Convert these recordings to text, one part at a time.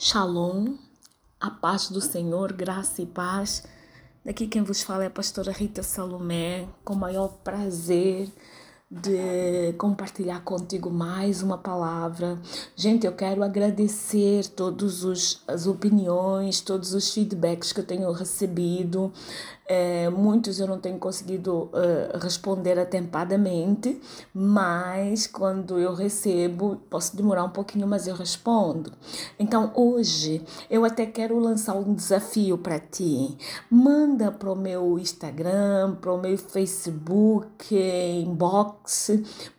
Shalom, a paz do Senhor, graça e paz. Daqui quem vos fala é a pastora Rita Salomé, com o maior prazer de compartilhar contigo mais uma palavra. Gente, eu quero agradecer todas as opiniões, todos os feedbacks que eu tenho recebido. É, muitos eu não tenho conseguido uh, responder atempadamente, mas quando eu recebo, posso demorar um pouquinho, mas eu respondo. Então hoje eu até quero lançar um desafio para ti. Manda para o meu Instagram, para o meu Facebook, inbox,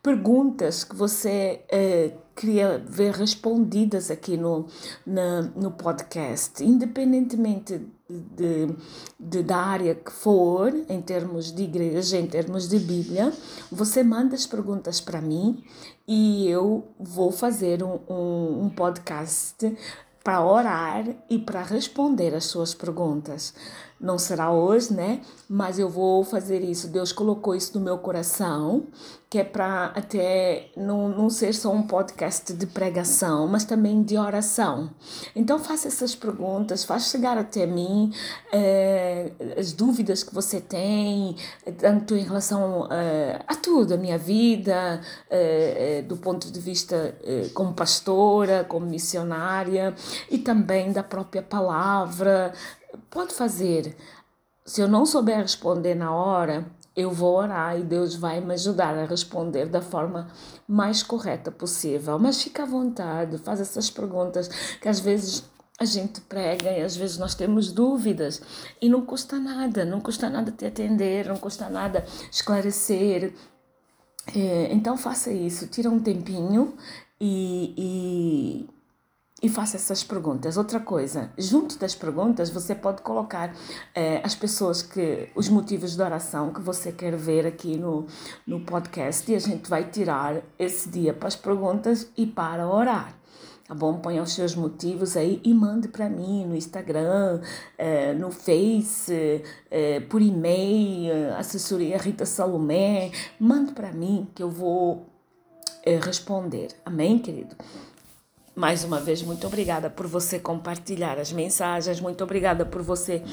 perguntas que você. Uh, queria ver respondidas aqui no, na, no podcast, independentemente de, de, da área que for, em termos de igreja, em termos de Bíblia, você manda as perguntas para mim e eu vou fazer um, um, um podcast para orar e para responder as suas perguntas. Não será hoje, né? Mas eu vou fazer isso. Deus colocou isso no meu coração, que é para até não, não ser só um podcast de pregação, mas também de oração. Então faça essas perguntas, faz chegar até mim eh, as dúvidas que você tem, tanto em relação eh, a tudo, a minha vida, eh, do ponto de vista como pastora, como missionária, e também da própria palavra, pode fazer. Se eu não souber responder na hora, eu vou orar e Deus vai me ajudar a responder da forma mais correta possível. Mas fica à vontade, faz essas perguntas que às vezes a gente prega e às vezes nós temos dúvidas e não custa nada, não custa nada te atender, não custa nada esclarecer. É, então faça isso, tira um tempinho e, e e faça essas perguntas. Outra coisa, junto das perguntas, você pode colocar eh, as pessoas que, os motivos de oração que você quer ver aqui no, no podcast e a gente vai tirar esse dia para as perguntas e para orar. Tá bom? Ponha os seus motivos aí e mande para mim no Instagram, eh, no Face, eh, por e-mail, assessoria Rita Salomé. Mande para mim que eu vou eh, responder. Amém, querido? Mais uma vez, muito obrigada por você compartilhar as mensagens, muito obrigada por você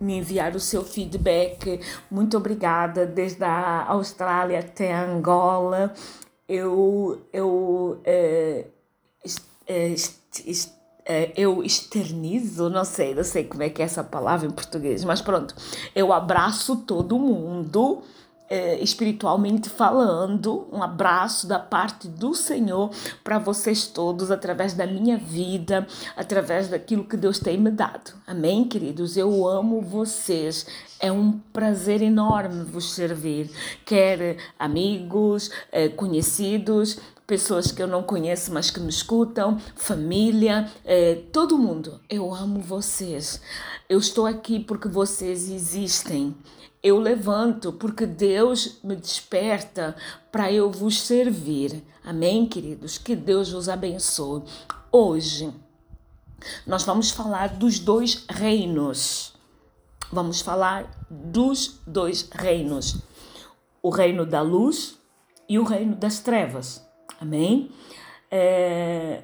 me enviar o seu feedback. Muito obrigada desde a Austrália até a Angola. Eu eu é, é, é, eu externizo, não sei, não sei como é que é essa palavra em português, mas pronto, eu abraço todo mundo é, espiritualmente falando, um abraço da parte do Senhor para vocês todos, através da minha vida, através daquilo que Deus tem me dado. Amém, queridos? Eu amo vocês. É um prazer enorme vos servir, quer amigos, é, conhecidos, pessoas que eu não conheço, mas que me escutam, família, é, todo mundo. Eu amo vocês. Eu estou aqui porque vocês existem eu levanto, porque Deus me desperta para eu vos servir. Amém, queridos? Que Deus vos abençoe. Hoje, nós vamos falar dos dois reinos. Vamos falar dos dois reinos: o reino da luz e o reino das trevas. Amém? É,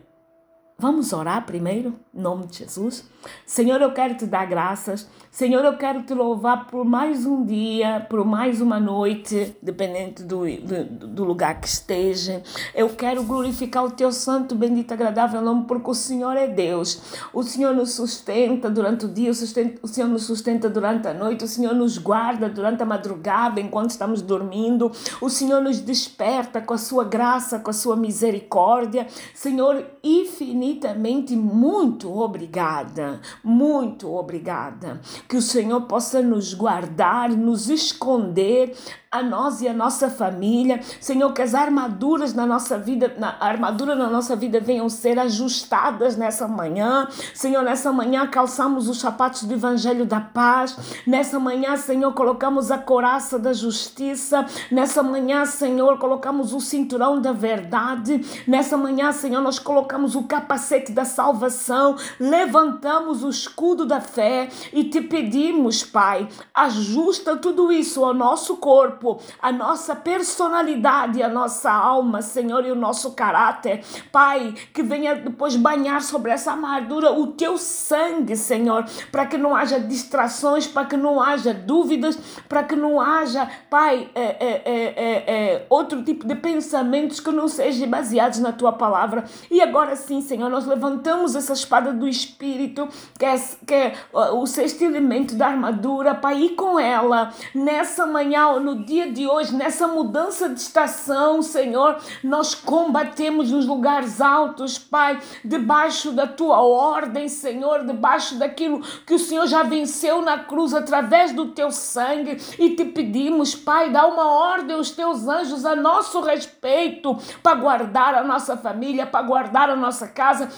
Vamos orar primeiro, em nome de Jesus. Senhor, eu quero te dar graças. Senhor, eu quero te louvar por mais um dia, por mais uma noite, dependente do, do, do lugar que esteja. Eu quero glorificar o teu santo, bendito, agradável nome, porque o Senhor é Deus. O Senhor nos sustenta durante o dia, o, sustenta, o Senhor nos sustenta durante a noite, o Senhor nos guarda durante a madrugada, enquanto estamos dormindo. O Senhor nos desperta com a sua graça, com a sua misericórdia. Senhor, infinitamente muito obrigada, muito obrigada. Que o Senhor possa nos guardar, nos esconder a nós e a nossa família. Senhor, que as armaduras na nossa vida, na, armadura na nossa vida venham ser ajustadas nessa manhã. Senhor, nessa manhã calçamos os sapatos do Evangelho da Paz. Nessa manhã, Senhor, colocamos a coraça da justiça. Nessa manhã, Senhor, colocamos o cinturão da verdade. Nessa manhã, Senhor, nós colocamos o capacete da salvação. Levantamos o escudo da fé e te pedimos, Pai, ajusta tudo isso ao nosso corpo corpo, a nossa personalidade, a nossa alma, Senhor, e o nosso caráter. Pai, que venha depois banhar sobre essa armadura o teu sangue, Senhor, para que não haja distrações, para que não haja dúvidas, para que não haja, Pai, é, é, é, é, outro tipo de pensamentos que não sejam baseados na tua palavra. E agora sim, Senhor, nós levantamos essa espada do Espírito, que é, que é o sexto elemento da armadura, Pai, e com ela, nessa manhã, no dia de hoje, nessa mudança de estação, Senhor, nós combatemos nos lugares altos, Pai, debaixo da tua ordem, Senhor, debaixo daquilo que o Senhor já venceu na cruz através do teu sangue, e te pedimos, Pai, dá uma ordem aos teus anjos a nosso respeito, para guardar a nossa família, para guardar a nossa casa,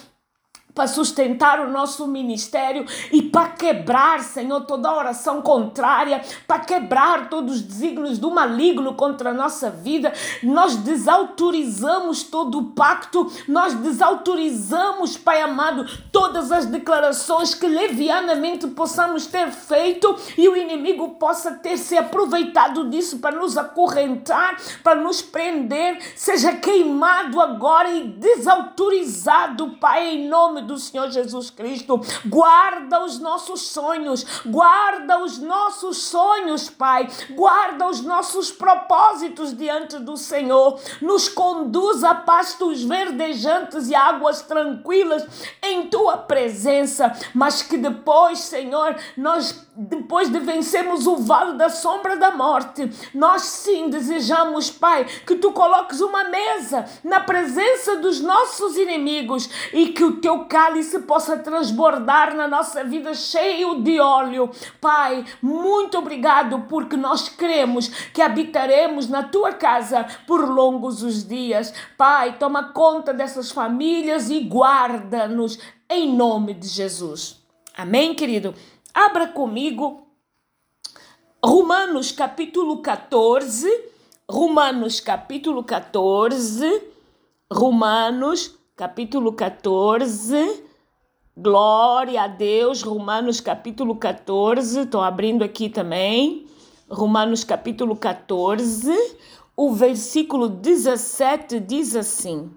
para sustentar o nosso ministério e para quebrar, Senhor, toda oração contrária, para quebrar todos os desígnios do maligno contra a nossa vida. Nós desautorizamos todo o pacto, nós desautorizamos, Pai amado, todas as declarações que levianamente possamos ter feito e o inimigo possa ter se aproveitado disso para nos acorrentar, para nos prender, seja queimado agora e desautorizado, Pai, em nome do Senhor Jesus Cristo. Guarda os nossos sonhos, guarda os nossos sonhos, Pai. Guarda os nossos propósitos diante do Senhor. Nos conduz a pastos verdejantes e águas tranquilas em tua presença, mas que depois, Senhor, nós depois de vencermos o vale da sombra da morte, nós sim desejamos, Pai, que tu coloques uma mesa na presença dos nossos inimigos e que o teu cálice possa transbordar na nossa vida cheio de óleo. Pai, muito obrigado porque nós cremos que habitaremos na tua casa por longos os dias. Pai, toma conta dessas famílias e guarda-nos em nome de Jesus. Amém, querido? Abra comigo Romanos capítulo 14, Romanos capítulo 14, Romanos capítulo 14, glória a Deus, Romanos capítulo 14, estou abrindo aqui também, Romanos capítulo 14, o versículo 17 diz assim: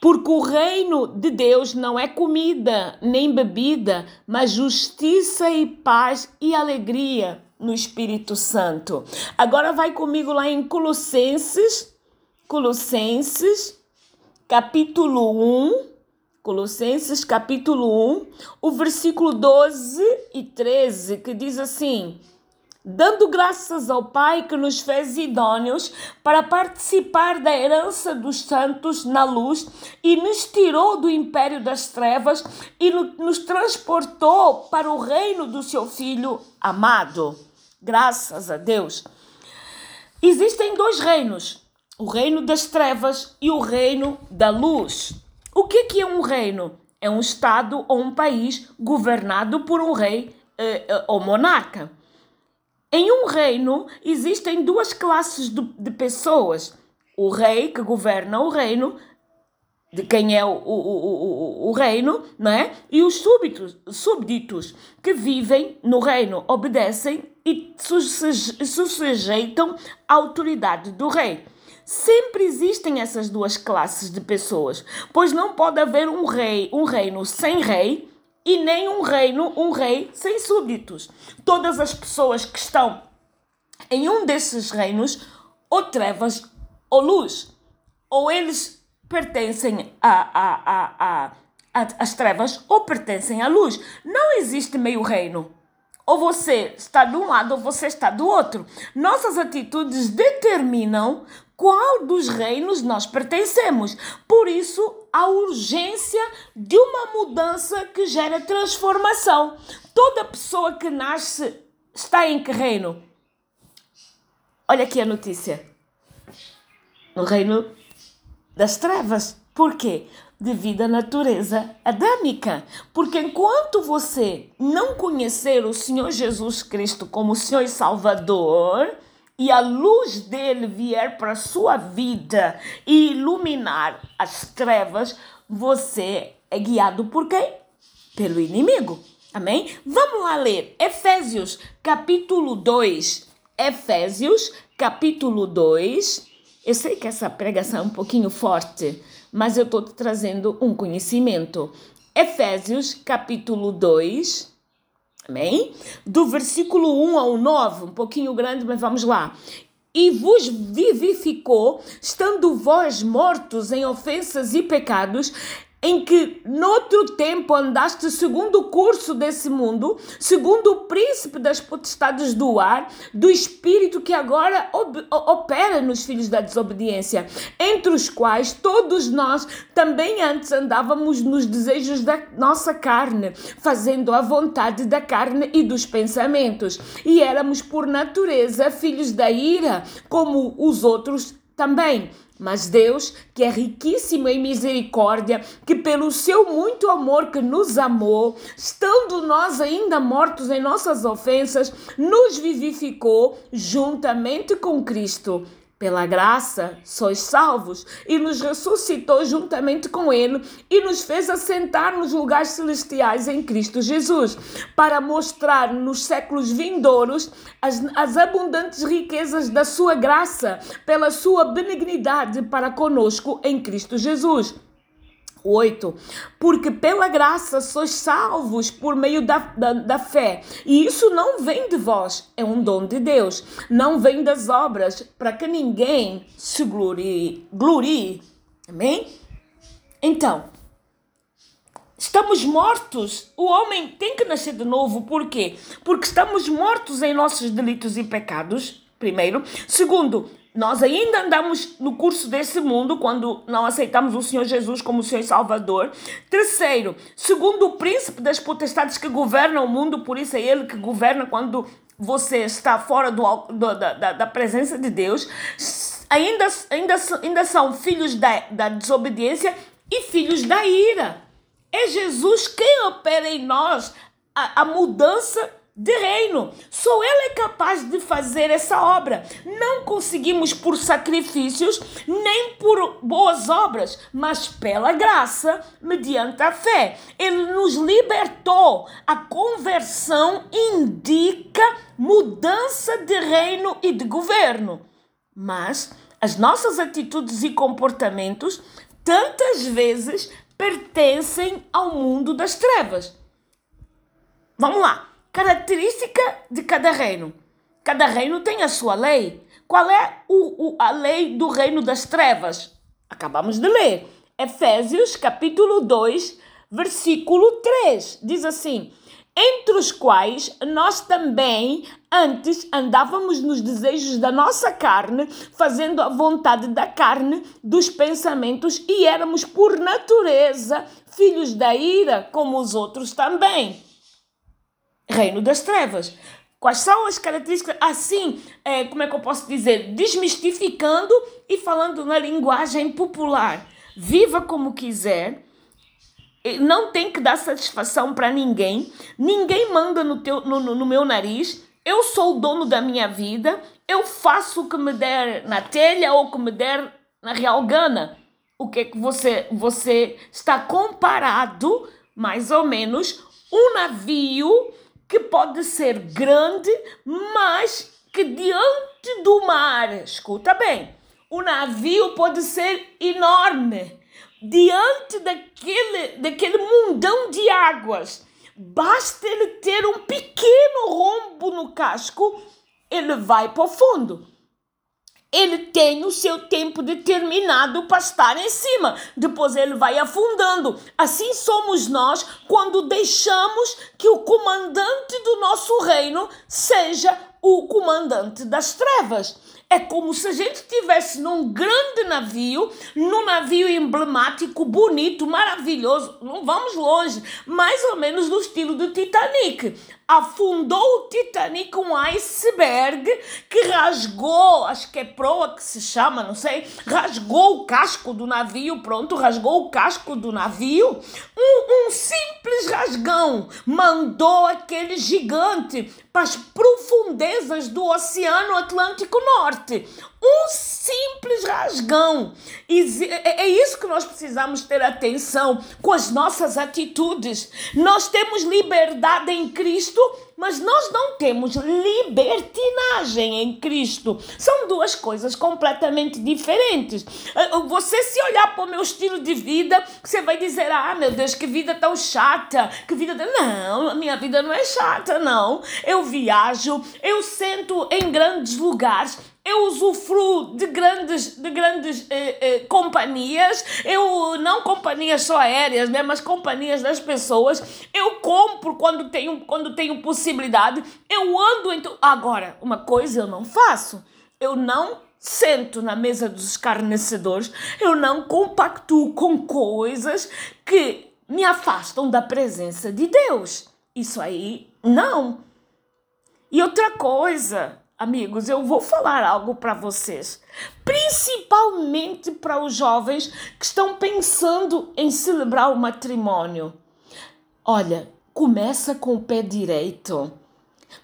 porque o reino de Deus não é comida nem bebida, mas justiça e paz e alegria no Espírito Santo. Agora vai comigo lá em Colossenses, Colossenses, capítulo 1. Colossenses capítulo 1, o versículo 12 e 13, que diz assim: dando graças ao Pai que nos fez idôneos para participar da herança dos santos na luz e nos tirou do império das trevas e nos transportou para o reino do seu Filho amado. Graças a Deus. Existem dois reinos: o reino das trevas e o reino da luz. O que é um reino? É um estado ou um país governado por um rei eh, eh ou monarca. Em um reino existem duas classes de, de pessoas: o rei que governa o reino, de quem é o, o, o, o, reino, não é? E os súbditos, súbditos que vivem no reino, obedecem e se sujeitam à autoridade do rei. Sempre existem essas duas classes de pessoas, pois não pode haver um rei, um reino sem rei e nem um reino, um rei sem súditos. Todas as pessoas que estão em um desses reinos, ou trevas ou luz, ou eles pertencem a, a, a, a, às trevas ou pertencem à luz. Não existe meio reino. Ou você está de um lado ou você está do outro. Nossas atitudes determinam qual dos reinos nós pertencemos. Por isso, a urgência de uma mudança que gera transformação. Toda pessoa que nasce está em que reino? Olha aqui a notícia. No reino das trevas. Por quê? Devido à natureza adâmica. Porque enquanto você não conhecer o Senhor Jesus Cristo como Senhor e Salvador, e a luz dele vier para a sua vida e iluminar as trevas, você é guiado por quem? Pelo inimigo. Amém? Vamos lá ler Efésios capítulo 2. Efésios, capítulo 2. Eu sei que essa pregação é um pouquinho forte, mas eu estou te trazendo um conhecimento. Efésios, capítulo 2. Amém? Do versículo 1 ao 9, um pouquinho grande, mas vamos lá e vos vivificou, estando vós mortos em ofensas e pecados, em que noutro tempo andaste segundo o curso desse mundo, segundo o príncipe das potestades do ar, do espírito que agora opera nos filhos da desobediência, entre os quais todos nós também antes andávamos nos desejos da nossa carne, fazendo a vontade da carne e dos pensamentos, e éramos por natureza filhos da ira, como os outros também. Mas Deus, que é riquíssimo em misericórdia, que pelo seu muito amor que nos amou, estando nós ainda mortos em nossas ofensas, nos vivificou juntamente com Cristo pela graça sois salvos, e nos ressuscitou juntamente com Ele e nos fez assentar nos lugares celestiais em Cristo Jesus, para mostrar nos séculos vindouros as, as abundantes riquezas da Sua graça, pela Sua benignidade para conosco em Cristo Jesus 8. Porque pela graça sois salvos por meio da, da, da, fé. E isso não vem de vós, é um dom de Deus. Não vem das obras, para que ninguém se glorie. glorie. Amém? Então, estamos mortos. O homem tem que nascer de novo. Por quê? Porque estamos mortos em nossos delitos e pecados. Primeiro. Segundo, nós ainda andamos no curso desse mundo quando não aceitamos o Senhor Jesus como Senhor e Salvador. Terceiro, segundo o príncipe das potestades que governam o mundo, por isso é ele que governa quando você está fora do, do da, da, da, presença de Deus, ainda, ainda, ainda são filhos da, da desobediência e filhos da ira. É Jesus quem opera em nós a, a mudança de reino. Só Ele é capaz de fazer essa obra. Não conseguimos por sacrifícios nem por boas obras, mas pela graça, mediante a fé. Ele nos libertou. A conversão indica mudança de reino e de governo. Mas as nossas atitudes e comportamentos tantas vezes pertencem ao mundo das trevas. Vamos lá. Característica de cada reino. Cada reino tem a sua lei. Qual é o, o, a lei do reino das trevas? Acabamos de ler. Efésios capítulo 2, versículo 3. Diz assim: entre os quais nós também antes andávamos nos desejos da nossa carne, fazendo a vontade da carne, dos pensamentos, e éramos por natureza filhos da ira, como os outros também reino das trevas. Quais são as características? Assim, é, como é que eu posso dizer? Desmistificando e falando na linguagem popular. Viva como quiser, não tem que dar satisfação para ninguém, ninguém manda no, teu, no, no, no meu nariz, eu sou o dono da minha vida, eu faço o que me der na telha ou o que me der na real gana. O que é que você, você está comparado, mais ou menos, um navio que pode ser grande, mas que diante do mar, escuta bem, o navio pode ser enorme, diante daquele, daquele mundão de águas. Basta ele ter um pequeno rombo no casco, ele vai para o fundo ele tem o seu tempo determinado para estar em cima. Depois ele vai afundando. Assim somos nós quando deixamos que o comandante do nosso reino seja o comandante das trevas. É como se a gente estivesse num grande navio, num navio emblemático, bonito, maravilhoso. Não vamos longe, mais ou menos do estilo do Titanic. Afundou o Titanic um iceberg que rasgou, acho que é proa que se chama, não sei, rasgou o casco do navio, pronto, rasgou o casco do navio. Um, um simples rasgão mandou aquele gigante para as profundezas do Oceano Atlântico Norte. Um simples rasgão. E é, é isso que nós precisamos ter atenção com as nossas atitudes. Nós temos liberdade em Cristo mas nós não temos libertinagem em Cristo. São duas coisas completamente diferentes. Ah, você se olhar para o meu estilo de vida, você vai dizer: "Ah, meu Deus, que vida tão chata". Que vida não, a minha vida não é chata, não. Eu viajo, eu sento em grandes lugares, eu usufruo de grandes, de grandes eh, eh, companhias, eu não companhias só aéreas, né, mas companhias das pessoas. Eu compro quando tenho, quando tenho possibilidade. Eu ando então. Agora, uma coisa eu não faço. Eu não sento na mesa dos escarnecedores. Eu não compactuo com coisas que me afastam da presença de Deus. Isso aí não. E outra coisa, Amigos, eu vou falar algo para vocês, principalmente para os jovens que estão pensando em celebrar o matrimônio. Olha, começa com o pé direito.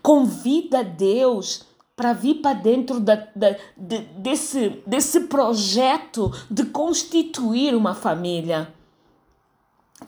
Convida Deus para vir para dentro da, da, de, desse, desse projeto de constituir uma família.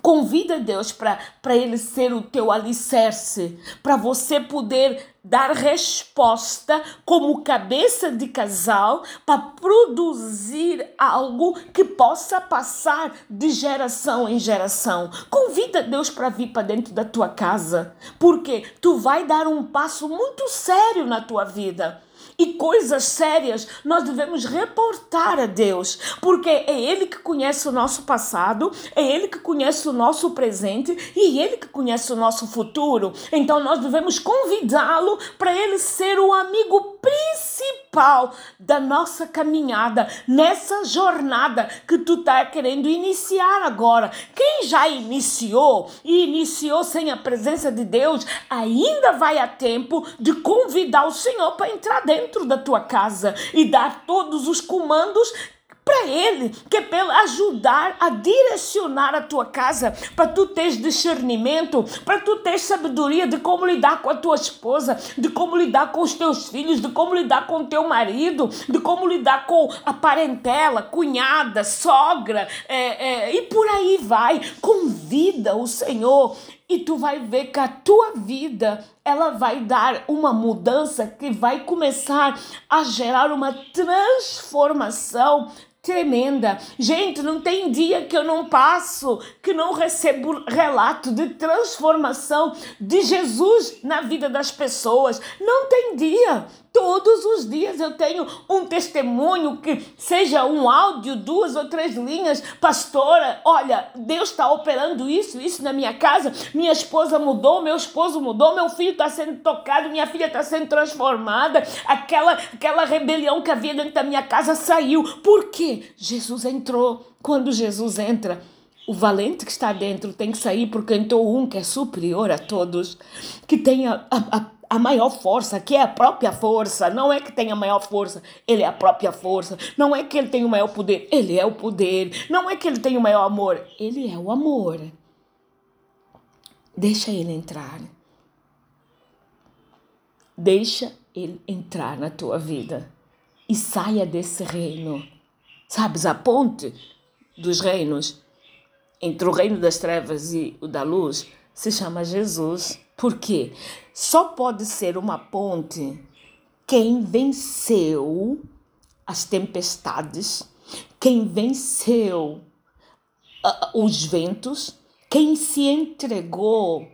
Convida Deus para Ele ser o teu alicerce, para você poder dar resposta como cabeça de casal para produzir algo que possa passar de geração em geração. Convida Deus para vir para dentro da tua casa, porque tu vai dar um passo muito sério na tua vida e coisas sérias nós devemos reportar a Deus, porque é Ele que conhece o nosso passado, é Ele que conhece o nosso presente e é Ele que conhece o nosso futuro. Então nós devemos convidá-lo para Ele ser o amigo principal da nossa caminhada, nessa jornada que tu está querendo iniciar agora. Quem já iniciou e iniciou sem a presença de Deus, ainda vai a tempo de convidar o Senhor para entrar dentro da tua casa e dar todos os comandos para ele, que é para ajudar a direcionar a tua casa, para tu teres discernimento, para tu teres sabedoria de como lidar com a tua esposa, de como lidar com os teus filhos, de como lidar com o teu marido, de como lidar com a parentela, cunhada, sogra, é, é, e por aí vai. Convida o Senhor e tu vai ver que a tua vida ela vai dar uma mudança que vai começar a gerar uma transformação tremenda. Gente, não tem dia que eu não passo que não recebo relato de transformação de Jesus na vida das pessoas. Não tem dia. Todos os dias eu tenho um testemunho que seja um áudio, duas ou três linhas, pastora. Olha, Deus está operando isso, isso na minha casa. Minha esposa mudou, meu esposo mudou, meu filho está sendo tocado, minha filha está sendo transformada. Aquela, aquela rebelião que havia dentro da minha casa saiu. Por quê? Jesus entrou. Quando Jesus entra, o valente que está dentro tem que sair porque entrou um que é superior a todos, que tem a, a, a maior força, que é a própria força. Não é que tem a maior força, ele é a própria força. Não é que ele tem o maior poder, ele é o poder. Não é que ele tem o maior amor, ele é o amor. Deixa ele entrar. Deixa ele entrar na tua vida e saia desse reino. Sabes, a ponte dos reinos entre o reino das trevas e o da luz se chama Jesus. Por quê? Só pode ser uma ponte quem venceu as tempestades, quem venceu uh, os ventos, quem se entregou,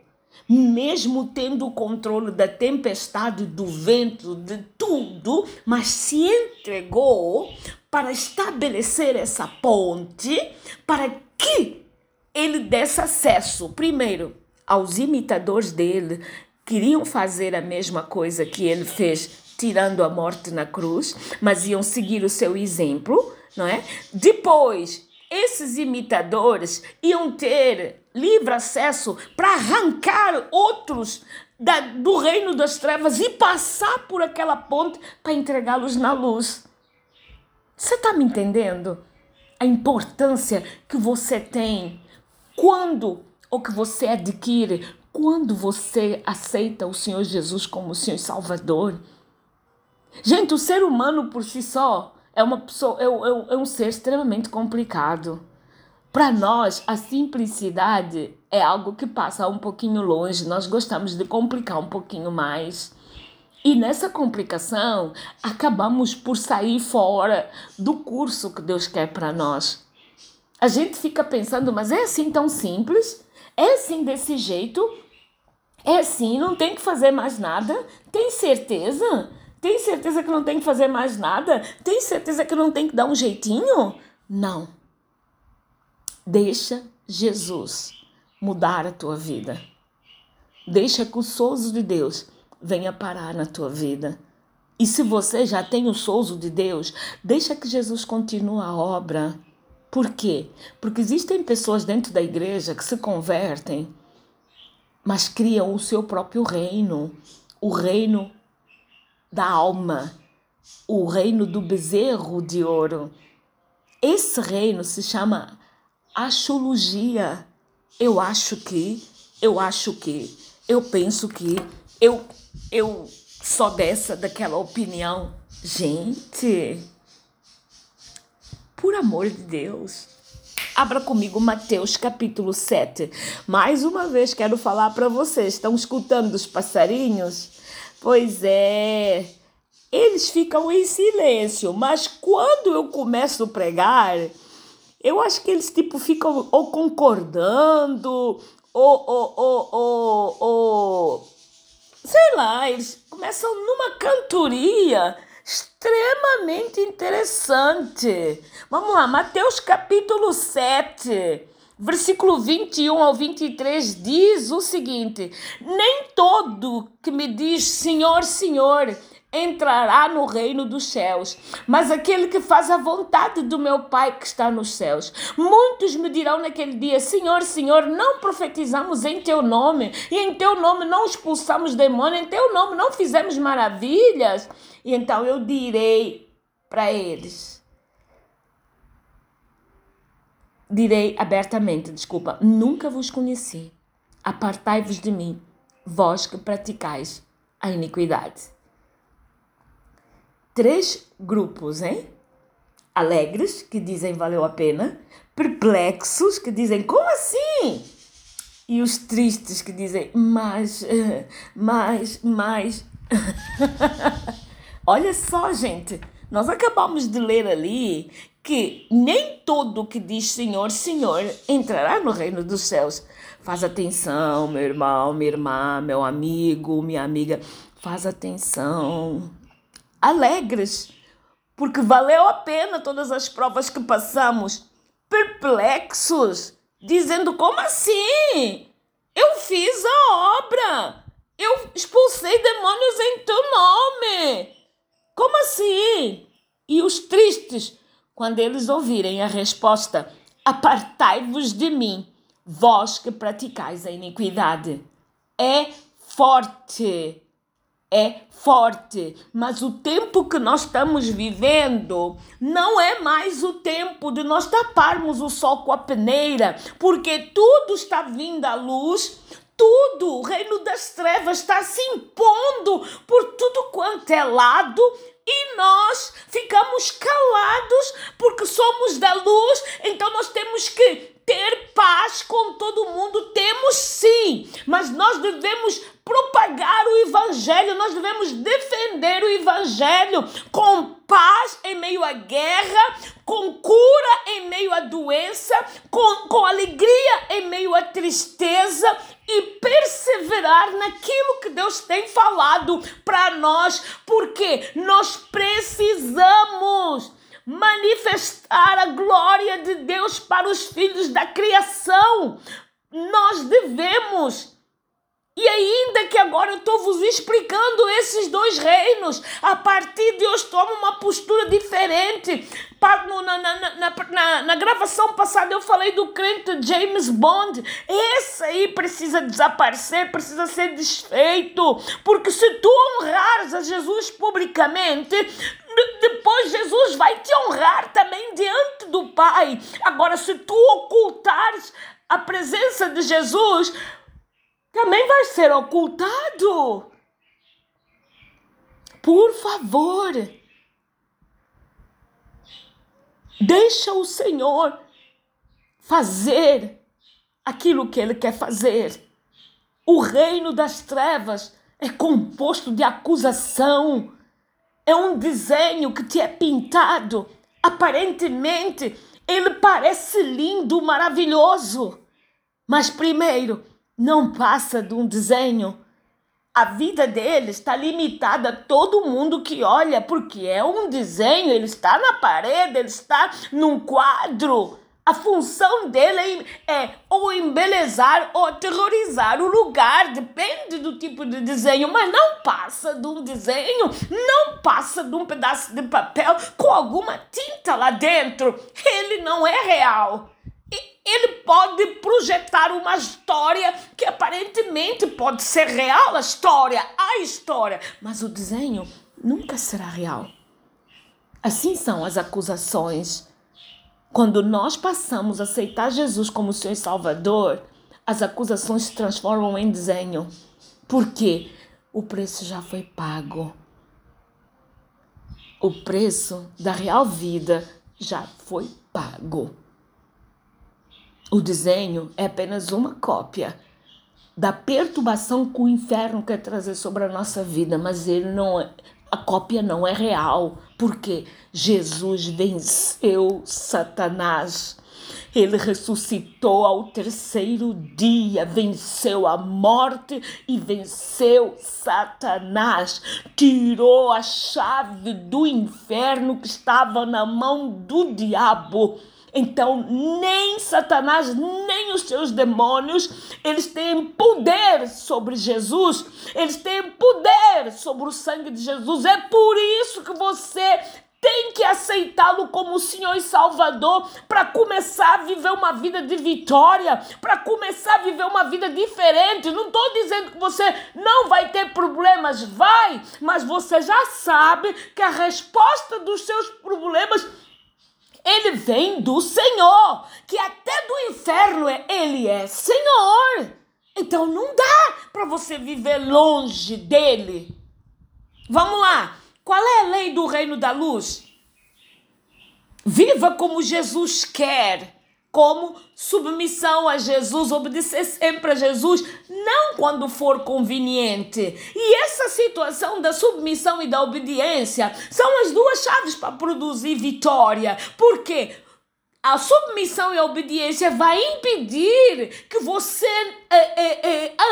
mesmo tendo o controle da tempestade, do vento, de tudo, mas se entregou para estabelecer essa ponte para que ele desse acesso, primeiro, aos imitadores dele, queriam fazer a mesma coisa que ele fez, tirando a morte na cruz, mas iam seguir o seu exemplo, não é? Depois, esses imitadores iam ter livre acesso para arrancar outros da, do reino das trevas e passar por aquela ponte para entregá-los na luz. Você está me entendendo? A importância que você tem quando ou que você adquire quando você aceita o Senhor Jesus como Senhor Salvador. Gente, o ser humano por si só é uma pessoa, é, é, é um ser extremamente complicado. Para nós, a simplicidade é algo que passa um pouquinho longe, nós gostamos de complicar um pouquinho mais. E nessa complicação, acabamos por sair fora do curso que Deus quer para nós. A gente fica pensando, mas é assim tão simples? É assim desse jeito? É assim, não tem que fazer mais nada? Tem certeza? Tem certeza que não tem que fazer mais nada? Tem certeza que não tem que dar um jeitinho? Não. Deixa Jesus mudar a tua vida. Deixa que o souzo de Deus venha parar na tua vida. E se você já tem o souzo de Deus, deixa que Jesus continue a obra. Por quê? Porque existem pessoas dentro da igreja que se convertem, mas criam o seu próprio reino, o reino da alma, o reino do bezerro de ouro. Esse reino se chama astrologia. Eu acho que, eu acho que, eu penso que, eu eu sou dessa, daquela opinião. Gente, por amor de Deus. Abra comigo Mateus capítulo 7. Mais uma vez quero falar para vocês. Estão escutando os passarinhos? Pois é. Eles ficam em silêncio, mas quando eu começo a pregar, eu acho que eles tipo ficam ou concordando ou, ou, ou, ou, ou sei lá, eles começam numa cantoria extremamente interessante. Vamos lá, Mateus capítulo 7, versículo 21 ao 23 diz o seguinte: Nem todo que me diz Senhor, Senhor entrará no reino dos céus, mas aquele que faz a vontade do meu Pai que está nos céus. Muitos me dirão naquele dia: Senhor, Senhor, não profetizamos em teu nome, e em teu nome não expulsamos demônio, em teu nome não fizemos maravilhas. E então eu direi para eles: direi abertamente, desculpa, nunca vos conheci. Apartai-vos de mim, vós que praticais a iniquidade três grupos, hein? Alegres, que dizem valeu a pena, perplexos, que dizem como assim? E os tristes, que dizem mais, mais, mais. Olha só, gente, nós acabamos de ler ali que nem todo que diz Senhor, Senhor entrará no reino dos céus. Faz atenção, meu irmão, minha irmã, meu amigo, minha amiga, faz atenção alegres, porque valeu a pena todas as provas que passamos, perplexos, dizendo: como assim? Eu fiz a obra, eu expulsei demônios em teu nome. Como assim? E os tristes, quando eles ouvirem a resposta: Apartai-vos de mim, vós que praticais a iniquidade. É forte é forte, mas o tempo que nós estamos vivendo não é mais o tempo de nós taparmos o sol com a peneira, porque tudo está vindo à luz, tudo, o reino das trevas está se impondo por tudo quanto é lado e nós ficamos calados porque somos da luz, então nós temos que ter paz com todo mundo, temos sim, mas nós devemos propagar o evangelho, nós devemos defender o evangelho com paz em meio à guerra, com cura em meio à doença, com, com alegria em meio à tristeza e perseverar naquilo que Deus tem falado para nós, porque nós precisamos manifestar a glória de Deus para os filhos da criação. Nós devemos. E ainda que agora eu estou vos explicando esses dois reinos, a partir de hoje toma uma postura diferente. Na, na, na, na gravação passada eu falei do crente James Bond. Esse aí precisa desaparecer, precisa ser desfeito. Porque se tu honrares a Jesus publicamente, depois Jesus vai te honrar também diante do Pai. Agora, se tu ocultares a presença de Jesus, também vai ser ocultado. Por favor, deixa o Senhor fazer aquilo que ele quer fazer. O reino das trevas é composto de acusação. É um desenho que te é pintado. Aparentemente, ele parece lindo, maravilhoso. Mas primeiro, não passa de um desenho. A vida dele está limitada a todo mundo que olha, porque é um desenho, ele está na parede, ele está num quadro. A função dele é ou embelezar ou aterrorizar o lugar, depende do tipo de desenho, mas não passa de um desenho, não passa de um pedaço de papel com alguma tinta lá dentro. Ele não é real. Ele pode projetar uma história que aparentemente pode ser real, a história, a história, mas o desenho nunca será real. Assim são as acusações quando nós passamos a aceitar Jesus como Senhor e Salvador, as acusações se transformam em desenho. Por quê? O preço já foi pago. O preço da real vida já foi pago. O desenho é apenas uma cópia da perturbação que o inferno quer trazer sobre a nossa vida, mas ele não é, a cópia não é real, porque Jesus venceu Satanás. Ele ressuscitou ao terceiro dia, venceu a morte e venceu Satanás. Tirou a chave do inferno que estava na mão do diabo então, nem Satanás, nem os seus demônios, eles têm poder sobre Jesus, eles têm poder sobre o sangue de Jesus. É por isso que você tem que aceitá-lo como Senhor e Salvador para começar a viver uma vida de vitória, para começar a viver uma vida diferente. Não estou dizendo que você não vai ter problemas, vai, mas você já sabe que a resposta dos seus problemas ele vem do Senhor, que até do inferno é, ele é Senhor. Então não dá para você viver longe dele. Vamos lá. Qual é a lei do reino da luz? Viva como Jesus quer como submissão a Jesus, obedecer sempre a Jesus, não quando for conveniente. E essa situação da submissão e da obediência são as duas chaves para produzir vitória. Por quê? A submissão e a obediência vai impedir que você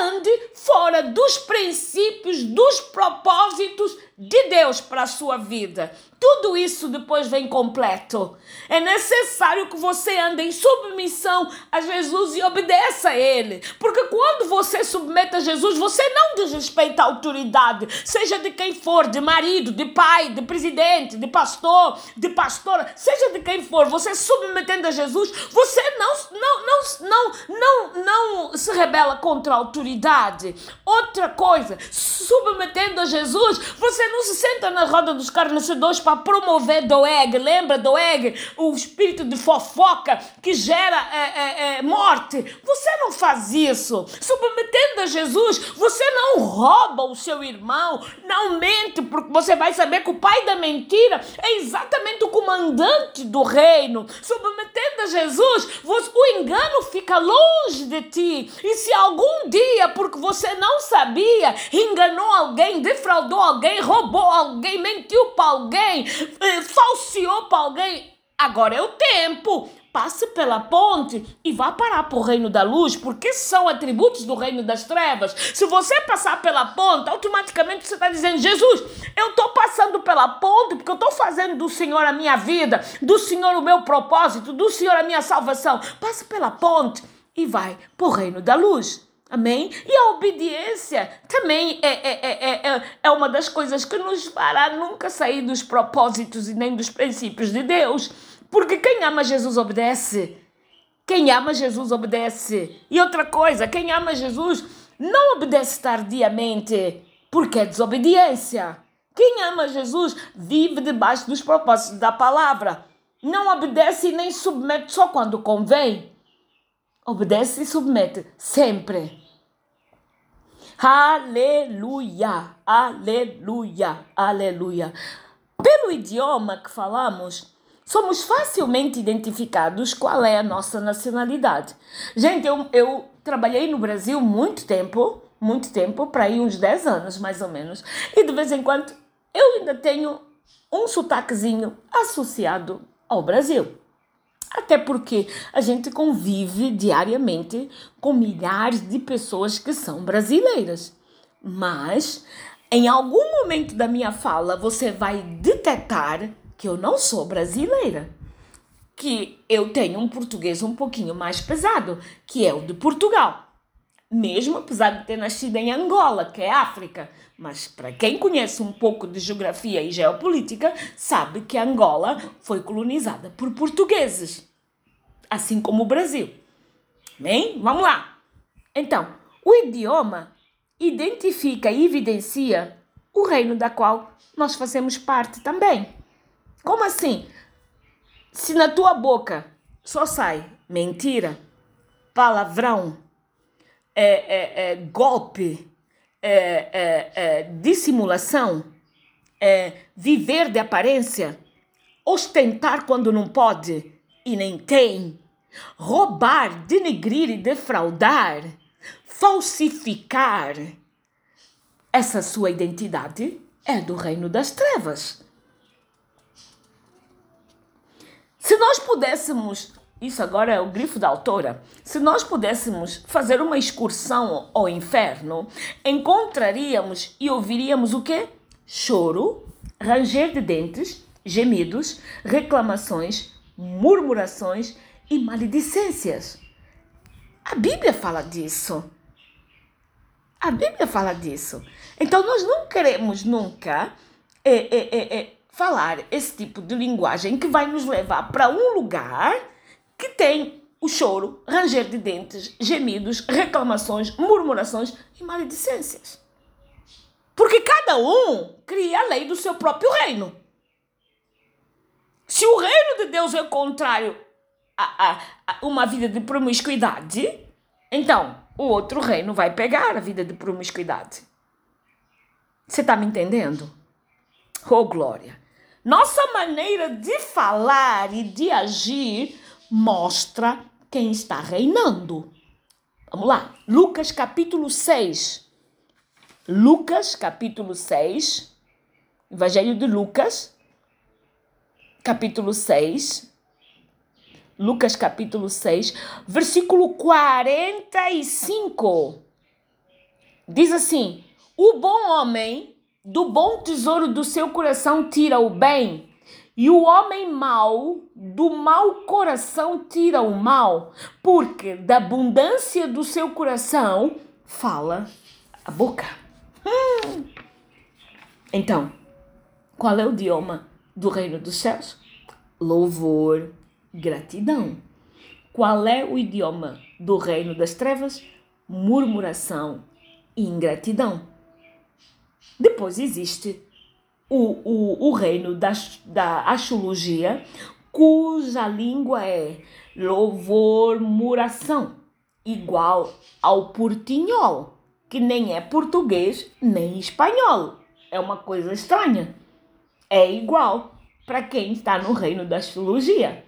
ande fora dos princípios, dos propósitos de Deus para a sua vida. Tudo isso depois vem completo. É necessário que você ande em submissão a Jesus e obedeça a Ele. Porque quando você submete a Jesus, você não desrespeita a autoridade, seja de quem for, de marido, de pai, de presidente, de pastor, de pastora, seja de quem for, você submetendo a Jesus, você não, não, não, não, não, não se contra a autoridade. Outra coisa, submetendo a Jesus, você não se senta na roda dos carnecedores para promover Doeg. Lembra Doeg? O espírito de fofoca que gera é, é, é, morte. Você não faz isso. Submetendo a Jesus, você não rouba o seu irmão, não mente, porque você vai saber que o pai da mentira é exatamente o comandante do reino. Submetendo a Jesus, o engano fica longe de ti. E se algum dia, porque você não sabia, enganou alguém, defraudou alguém, roubou alguém, mentiu para alguém, eh, falseou para alguém. Agora é o tempo. Passe pela ponte e vá parar para o reino da luz, porque são atributos do reino das trevas. Se você passar pela ponte, automaticamente você está dizendo: Jesus, eu estou passando pela ponte porque eu estou fazendo do Senhor a minha vida, do Senhor o meu propósito, do Senhor a minha salvação. Passe pela ponte e vai para o reino da luz. Amém? E a obediência também é, é, é, é, é uma das coisas que nos fará nunca sair dos propósitos e nem dos princípios de Deus. Porque quem ama Jesus obedece. Quem ama Jesus obedece. E outra coisa, quem ama Jesus não obedece tardiamente, porque é desobediência. Quem ama Jesus vive debaixo dos propósitos da palavra. Não obedece e nem submete só quando convém obedece e submete sempre. Aleluia, aleluia, aleluia. Pelo idioma que falamos, somos facilmente identificados qual é a nossa nacionalidade. Gente, eu, eu trabalhei no Brasil muito tempo, muito tempo, para aí uns 10 anos mais ou menos, e de vez em quando eu ainda tenho um sotaquezinho associado ao Brasil. Até porque a gente convive diariamente com milhares de pessoas que são brasileiras. Mas em algum momento da minha fala você vai detectar que eu não sou brasileira, que eu tenho um português um pouquinho mais pesado, que é o de Portugal. Mesmo apesar de ter nascido em Angola, que é África, mas para quem conhece um pouco de geografia e geopolítica, sabe que Angola foi colonizada por portugueses, assim como o Brasil. Bem, vamos lá. Então, o idioma identifica e evidencia o reino da qual nós fazemos parte também. Como assim? Se na tua boca só sai mentira, palavrão, é, é, é golpe, é, é, é, dissimulação, é, viver de aparência, ostentar quando não pode e nem tem, roubar, denegrir e defraudar, falsificar, essa sua identidade é do reino das trevas. Se nós pudéssemos, isso agora é o grifo da autora, se nós pudéssemos fazer uma excursão ao inferno, encontraríamos e ouviríamos o quê? Choro, ranger de dentes, gemidos, reclamações, murmurações e maledicências. A Bíblia fala disso. A Bíblia fala disso. Então nós não queremos nunca é, é, é, falar esse tipo de linguagem que vai nos levar para um lugar tem o choro, ranger de dentes, gemidos, reclamações, murmurações e maledicências. Porque cada um cria a lei do seu próprio reino. Se o reino de Deus é contrário a, a, a uma vida de promiscuidade, então o outro reino vai pegar a vida de promiscuidade. Você está me entendendo? Oh, glória! Nossa maneira de falar e de agir mostra quem está reinando. Vamos lá, Lucas capítulo 6. Lucas capítulo 6, Evangelho de Lucas, capítulo 6. Lucas capítulo 6, versículo 45. Diz assim: O bom homem do bom tesouro do seu coração tira o bem, e o homem mau do mau coração tira o mal, porque da abundância do seu coração fala a boca. Hum. Então, qual é o idioma do reino dos céus? Louvor, gratidão. Qual é o idioma do reino das trevas? Murmuração e ingratidão. Depois existe o, o, o reino da, da astrologia, cuja língua é louvor, muração, igual ao portinhol, que nem é português nem espanhol. É uma coisa estranha. É igual para quem está no reino da astrologia.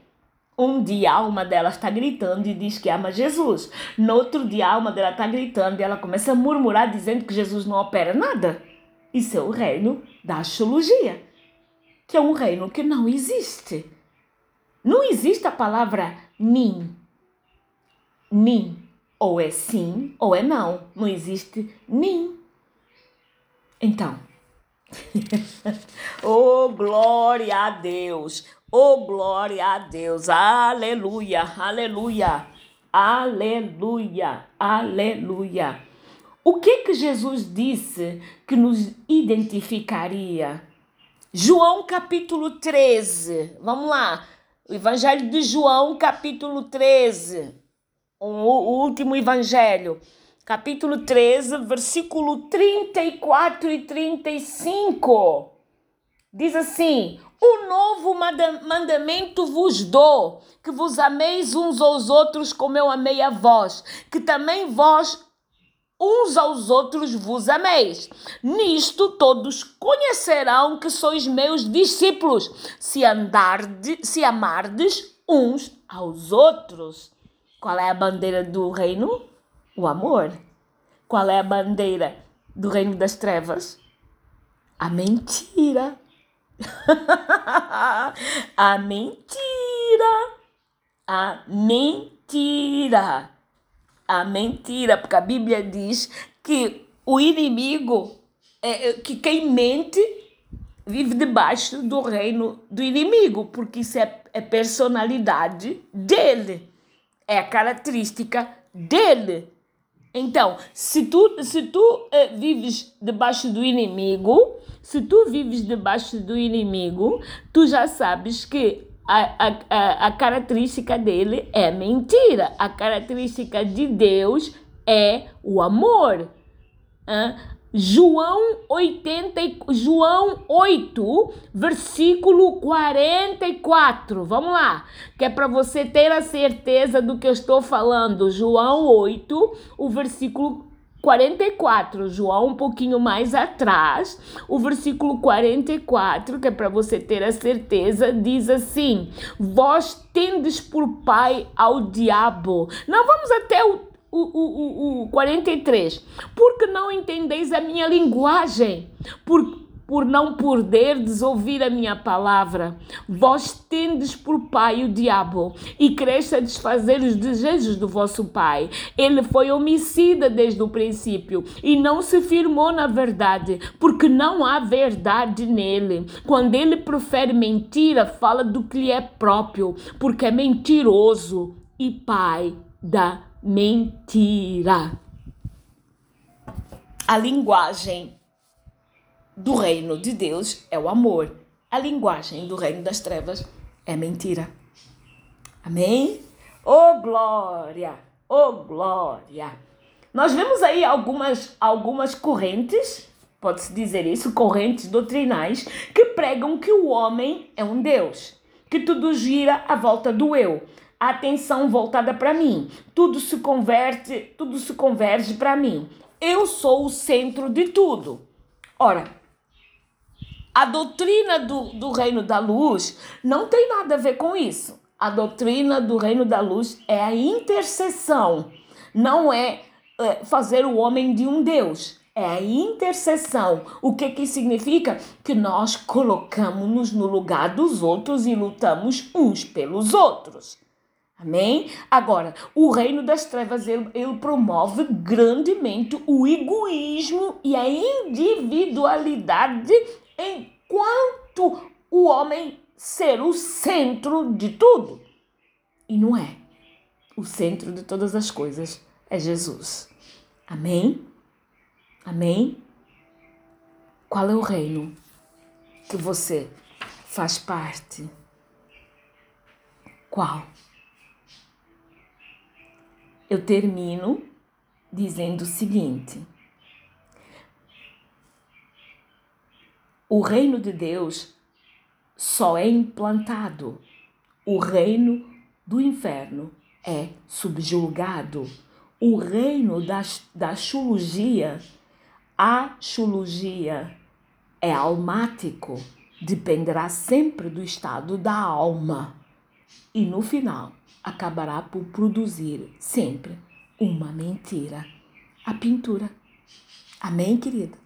Um dia a alma dela está gritando e diz que ama Jesus. No outro dia a alma dela está gritando e ela começa a murmurar dizendo que Jesus não opera nada. Isso é o reino da astrologia, que é um reino que não existe. Não existe a palavra nin. Nin. Ou é sim ou é não. Não existe nin. Então, oh glória a Deus, oh glória a Deus, aleluia, aleluia, aleluia, aleluia. O que que Jesus disse que nos identificaria? João capítulo 13. Vamos lá. O Evangelho de João, capítulo 13. O, o último evangelho. Capítulo 13, versículo 34 e 35. Diz assim: O novo mandamento vos dou, que vos ameis uns aos outros como eu amei a vós, que também vós uns aos outros vos ameis. Nisto todos conhecerão que sois meus discípulos, se andardes, se amardes uns aos outros. Qual é a bandeira do reino? O amor. Qual é a bandeira do reino das trevas? A mentira. a mentira. A mentira a mentira, porque a Bíblia diz que o inimigo, é, é, que quem mente, vive debaixo do reino do inimigo, porque isso é, é personalidade dele, é a característica dele. Então, se tu, se tu é, vives debaixo do inimigo, se tu vives debaixo do inimigo, tu já sabes que a, a, a característica dele é mentira. A característica de Deus é o amor. João 80, João 8, versículo 44. Vamos lá, que é para você ter a certeza do que eu estou falando. João 8, o versículo 44, João um pouquinho mais atrás, o versículo 44, que é para você ter a certeza, diz assim: Vós tendes por pai ao diabo. Não vamos até o, o, o, o, o 43. Porque não entendeis a minha linguagem? Por por não poderdes ouvir a minha palavra. Vós tendes por pai o diabo e quereis satisfazer os desejos do vosso pai. Ele foi homicida desde o princípio e não se firmou na verdade, porque não há verdade nele. Quando ele profere mentira, fala do que lhe é próprio, porque é mentiroso e pai da mentira. A linguagem do reino de Deus é o amor. A linguagem do reino das trevas é mentira. Amém? Oh glória! Oh glória! Nós vemos aí algumas, algumas correntes, pode-se dizer isso, correntes doutrinais, que pregam que o homem é um Deus, que tudo gira à volta do eu, a atenção voltada para mim, tudo se converte, tudo se converge para mim. Eu sou o centro de tudo. Ora, a doutrina do, do reino da luz não tem nada a ver com isso. A doutrina do reino da luz é a intercessão, não é, é fazer o homem de um Deus. É a intercessão. O que que significa? Que nós colocamos-nos no lugar dos outros e lutamos uns pelos outros. Amém? Agora, o reino das trevas, ele, ele promove grandemente o egoísmo e a individualidade enquanto o homem ser o centro de tudo. E não é. O centro de todas as coisas é Jesus. Amém? Amém? Qual é o reino que você faz parte? Qual? Eu termino dizendo o seguinte: O reino de Deus só é implantado, o reino do inferno é subjulgado. O reino da, da a chulugia é almático, dependerá sempre do estado da alma e no final acabará por produzir sempre uma mentira. A pintura. Amém, querida?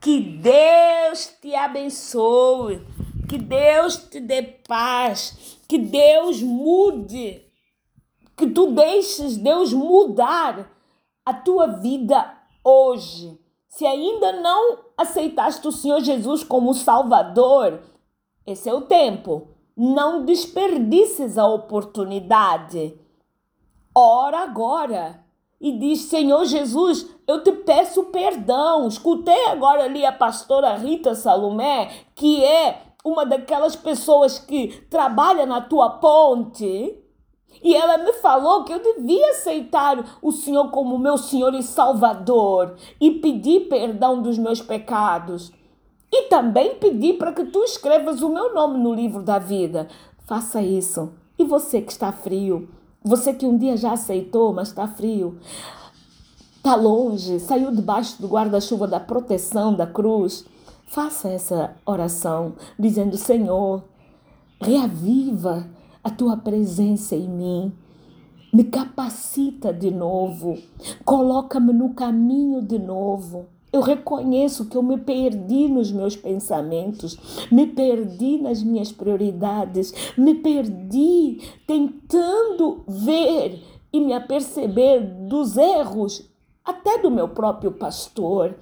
Que Deus te abençoe, que Deus te dê paz, que Deus mude, que tu deixes Deus mudar a tua vida hoje. Se ainda não aceitaste o Senhor Jesus como Salvador, esse é o tempo. Não desperdices a oportunidade. Ora agora e diz: Senhor Jesus, eu te peço perdão. Escutei agora ali a pastora Rita Salomé, que é uma daquelas pessoas que trabalha na tua ponte. E ela me falou que eu devia aceitar o Senhor como meu Senhor e Salvador e pedir perdão dos meus pecados. E também pedir para que tu escrevas o meu nome no livro da vida. Faça isso. E você que está frio, você que um dia já aceitou, mas está frio. está longe, saiu debaixo do guarda-chuva da proteção da cruz, faça essa oração dizendo: Senhor, reaviva a tua presença em mim. Me capacita de novo, coloca-me no caminho de novo. Eu reconheço que eu me perdi nos meus pensamentos, me perdi nas minhas prioridades, me perdi tentando ver e me aperceber dos erros, até do meu próprio pastor.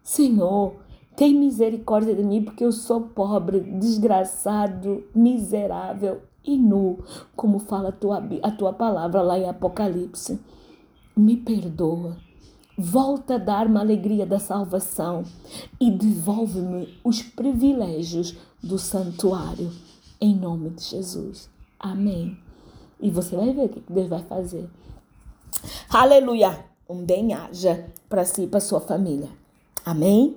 Senhor, tem misericórdia de mim, porque eu sou pobre, desgraçado, miserável e nu, como fala a tua, a tua palavra lá em Apocalipse. Me perdoa. Volta a dar-me a alegria da salvação e devolve-me os privilégios do santuário. Em nome de Jesus. Amém. E você vai ver o que Deus vai fazer. Aleluia. Um bem-aja para si e para sua família. Amém.